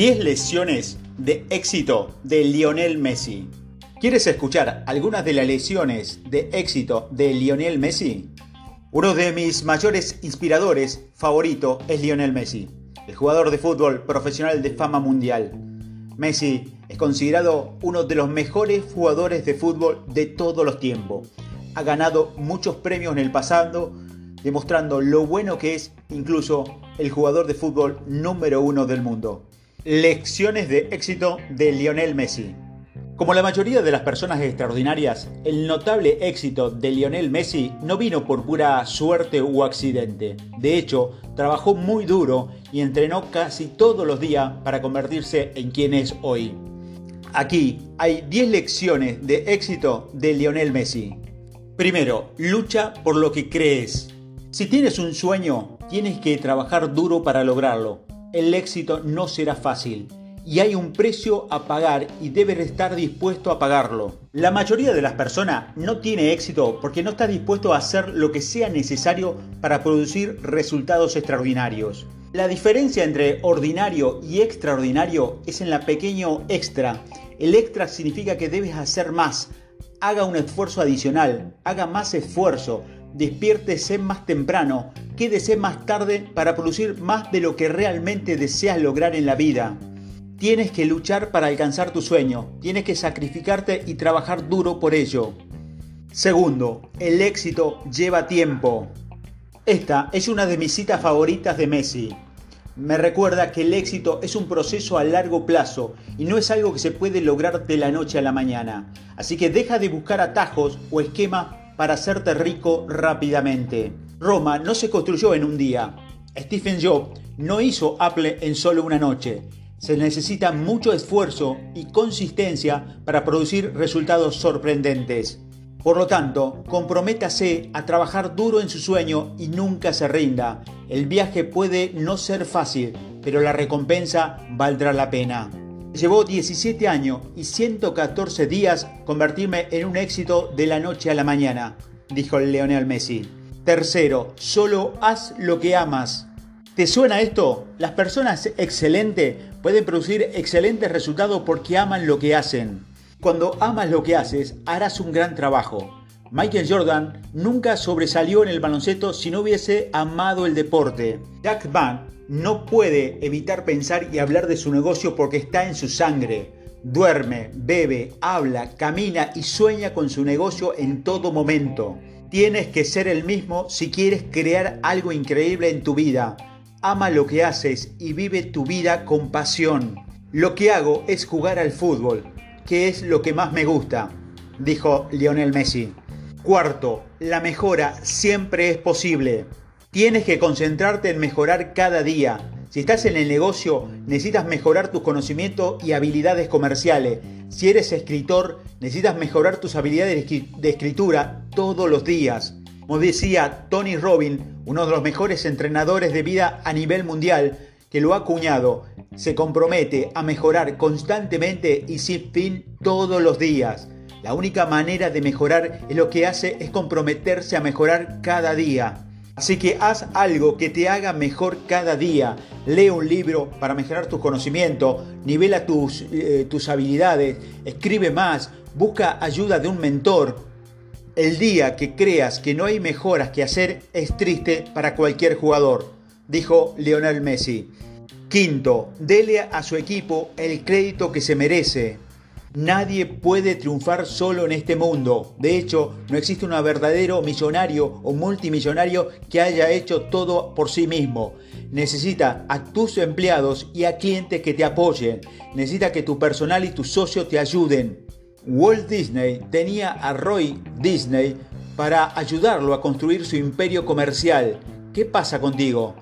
10 lesiones de éxito de Lionel Messi. ¿Quieres escuchar algunas de las lesiones de éxito de Lionel Messi? Uno de mis mayores inspiradores favorito es Lionel Messi, el jugador de fútbol profesional de fama mundial. Messi es considerado uno de los mejores jugadores de fútbol de todos los tiempos. Ha ganado muchos premios en el pasado, demostrando lo bueno que es incluso el jugador de fútbol número uno del mundo. Lecciones de éxito de Lionel Messi. Como la mayoría de las personas extraordinarias, el notable éxito de Lionel Messi no vino por pura suerte u accidente. De hecho, trabajó muy duro y entrenó casi todos los días para convertirse en quien es hoy. Aquí hay 10 lecciones de éxito de Lionel Messi. Primero, lucha por lo que crees. Si tienes un sueño, tienes que trabajar duro para lograrlo. El éxito no será fácil y hay un precio a pagar y debes estar dispuesto a pagarlo. La mayoría de las personas no tiene éxito porque no está dispuesto a hacer lo que sea necesario para producir resultados extraordinarios. La diferencia entre ordinario y extraordinario es en la pequeño extra. El extra significa que debes hacer más, haga un esfuerzo adicional, haga más esfuerzo, despiértese más temprano, quédese más tarde para producir más de lo que realmente deseas lograr en la vida. Tienes que luchar para alcanzar tu sueño, tienes que sacrificarte y trabajar duro por ello. Segundo, el éxito lleva tiempo. Esta es una de mis citas favoritas de Messi. Me recuerda que el éxito es un proceso a largo plazo y no es algo que se puede lograr de la noche a la mañana. Así que deja de buscar atajos o esquemas para hacerte rico rápidamente. Roma no se construyó en un día. Stephen Jobs no hizo Apple en solo una noche. Se necesita mucho esfuerzo y consistencia para producir resultados sorprendentes. Por lo tanto, comprométase a trabajar duro en su sueño y nunca se rinda. El viaje puede no ser fácil, pero la recompensa valdrá la pena. Llevó 17 años y 114 días convertirme en un éxito de la noche a la mañana, dijo Leonel Messi. Tercero, solo haz lo que amas. ¿Te suena esto? Las personas excelentes pueden producir excelentes resultados porque aman lo que hacen. Cuando amas lo que haces, harás un gran trabajo. Michael Jordan nunca sobresalió en el baloncesto si no hubiese amado el deporte. Jack Van no puede evitar pensar y hablar de su negocio porque está en su sangre. Duerme, bebe, habla, camina y sueña con su negocio en todo momento. Tienes que ser el mismo si quieres crear algo increíble en tu vida. Ama lo que haces y vive tu vida con pasión. Lo que hago es jugar al fútbol, que es lo que más me gusta, dijo Lionel Messi. Cuarto, la mejora siempre es posible. Tienes que concentrarte en mejorar cada día. Si estás en el negocio, necesitas mejorar tus conocimientos y habilidades comerciales. Si eres escritor, necesitas mejorar tus habilidades de escritura todos los días. Como decía Tony Robbins, uno de los mejores entrenadores de vida a nivel mundial, que lo ha acuñado, se compromete a mejorar constantemente y sin fin todos los días. La única manera de mejorar es lo que hace es comprometerse a mejorar cada día. Así que haz algo que te haga mejor cada día. Lee un libro para mejorar tus conocimientos, nivela tus, eh, tus habilidades, escribe más, busca ayuda de un mentor. El día que creas que no hay mejoras que hacer es triste para cualquier jugador, dijo Lionel Messi. Quinto, dele a su equipo el crédito que se merece. Nadie puede triunfar solo en este mundo. De hecho, no existe un verdadero millonario o multimillonario que haya hecho todo por sí mismo. Necesita a tus empleados y a clientes que te apoyen. Necesita que tu personal y tus socios te ayuden. Walt Disney tenía a Roy Disney para ayudarlo a construir su imperio comercial. ¿Qué pasa contigo?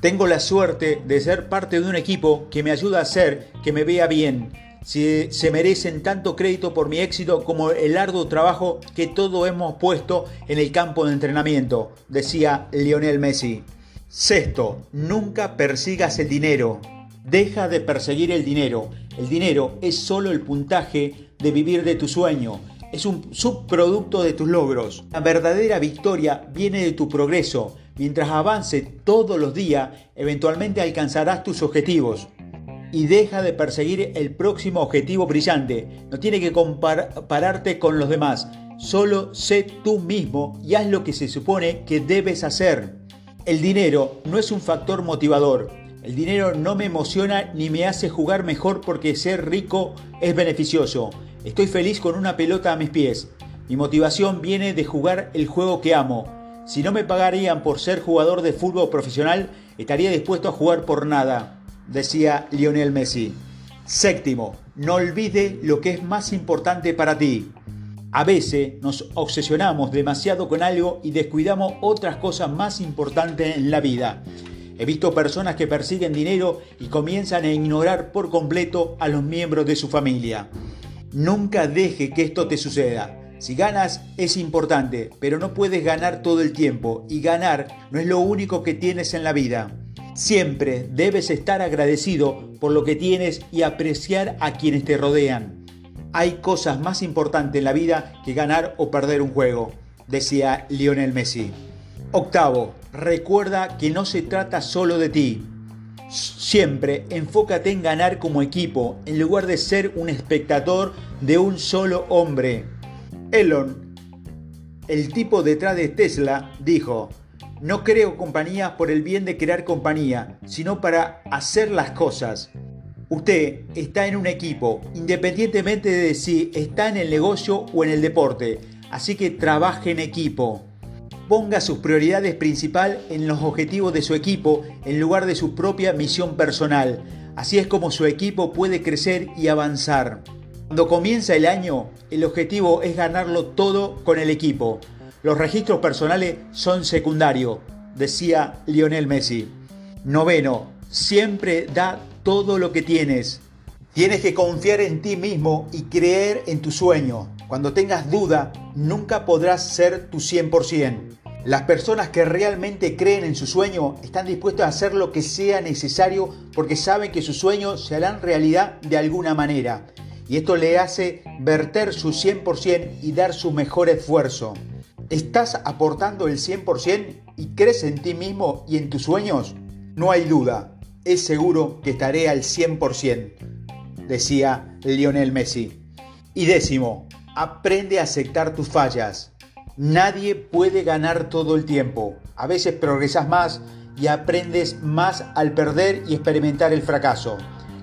Tengo la suerte de ser parte de un equipo que me ayuda a hacer que me vea bien si se merecen tanto crédito por mi éxito como el arduo trabajo que todos hemos puesto en el campo de entrenamiento, decía Lionel Messi. Sexto, nunca persigas el dinero. Deja de perseguir el dinero. El dinero es solo el puntaje de vivir de tu sueño. Es un subproducto de tus logros. La verdadera victoria viene de tu progreso. Mientras avance todos los días, eventualmente alcanzarás tus objetivos. Y deja de perseguir el próximo objetivo brillante. No tiene que compararte con los demás. Solo sé tú mismo y haz lo que se supone que debes hacer. El dinero no es un factor motivador. El dinero no me emociona ni me hace jugar mejor porque ser rico es beneficioso. Estoy feliz con una pelota a mis pies. Mi motivación viene de jugar el juego que amo. Si no me pagarían por ser jugador de fútbol profesional, estaría dispuesto a jugar por nada, decía Lionel Messi. Séptimo, no olvide lo que es más importante para ti. A veces nos obsesionamos demasiado con algo y descuidamos otras cosas más importantes en la vida. He visto personas que persiguen dinero y comienzan a ignorar por completo a los miembros de su familia. Nunca deje que esto te suceda. Si ganas es importante, pero no puedes ganar todo el tiempo y ganar no es lo único que tienes en la vida. Siempre debes estar agradecido por lo que tienes y apreciar a quienes te rodean. Hay cosas más importantes en la vida que ganar o perder un juego, decía Lionel Messi. Octavo, recuerda que no se trata solo de ti. Siempre enfócate en ganar como equipo en lugar de ser un espectador de un solo hombre. Elon, el tipo detrás de Tesla, dijo, no creo compañías por el bien de crear compañía, sino para hacer las cosas. Usted está en un equipo, independientemente de si está en el negocio o en el deporte, así que trabaje en equipo. Ponga sus prioridades principales en los objetivos de su equipo en lugar de su propia misión personal. Así es como su equipo puede crecer y avanzar. Cuando comienza el año, el objetivo es ganarlo todo con el equipo. Los registros personales son secundarios, decía Lionel Messi. Noveno, siempre da todo lo que tienes. Tienes que confiar en ti mismo y creer en tu sueño. Cuando tengas duda, nunca podrás ser tu 100%. Las personas que realmente creen en su sueño están dispuestas a hacer lo que sea necesario porque saben que sus sueños se harán realidad de alguna manera. Y esto le hace verter su 100% y dar su mejor esfuerzo. ¿Estás aportando el 100% y crees en ti mismo y en tus sueños? No hay duda, es seguro que estaré al 100%, decía Lionel Messi. Y décimo, aprende a aceptar tus fallas. Nadie puede ganar todo el tiempo. A veces progresas más y aprendes más al perder y experimentar el fracaso.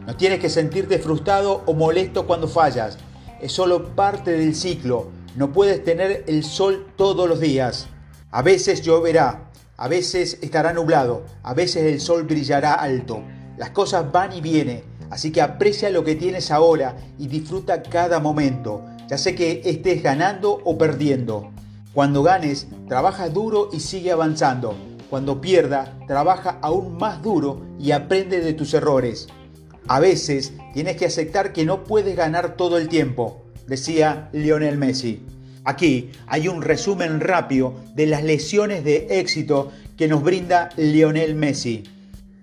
No tienes que sentirte frustrado o molesto cuando fallas. Es solo parte del ciclo. No puedes tener el sol todos los días. A veces lloverá, a veces estará nublado, a veces el sol brillará alto. Las cosas van y vienen, así que aprecia lo que tienes ahora y disfruta cada momento, ya sé que estés ganando o perdiendo. Cuando ganes, trabaja duro y sigue avanzando. Cuando pierda, trabaja aún más duro y aprende de tus errores. A veces tienes que aceptar que no puedes ganar todo el tiempo, decía Lionel Messi. Aquí hay un resumen rápido de las lesiones de éxito que nos brinda Lionel Messi.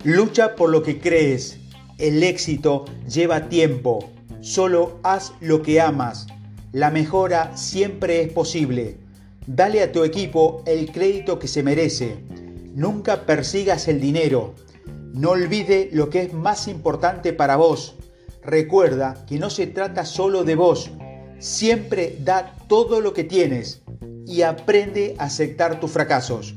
Lucha por lo que crees. El éxito lleva tiempo. Solo haz lo que amas. La mejora siempre es posible. Dale a tu equipo el crédito que se merece. Nunca persigas el dinero. No olvide lo que es más importante para vos. Recuerda que no se trata solo de vos, Siempre da todo lo que tienes y aprende a aceptar tus fracasos.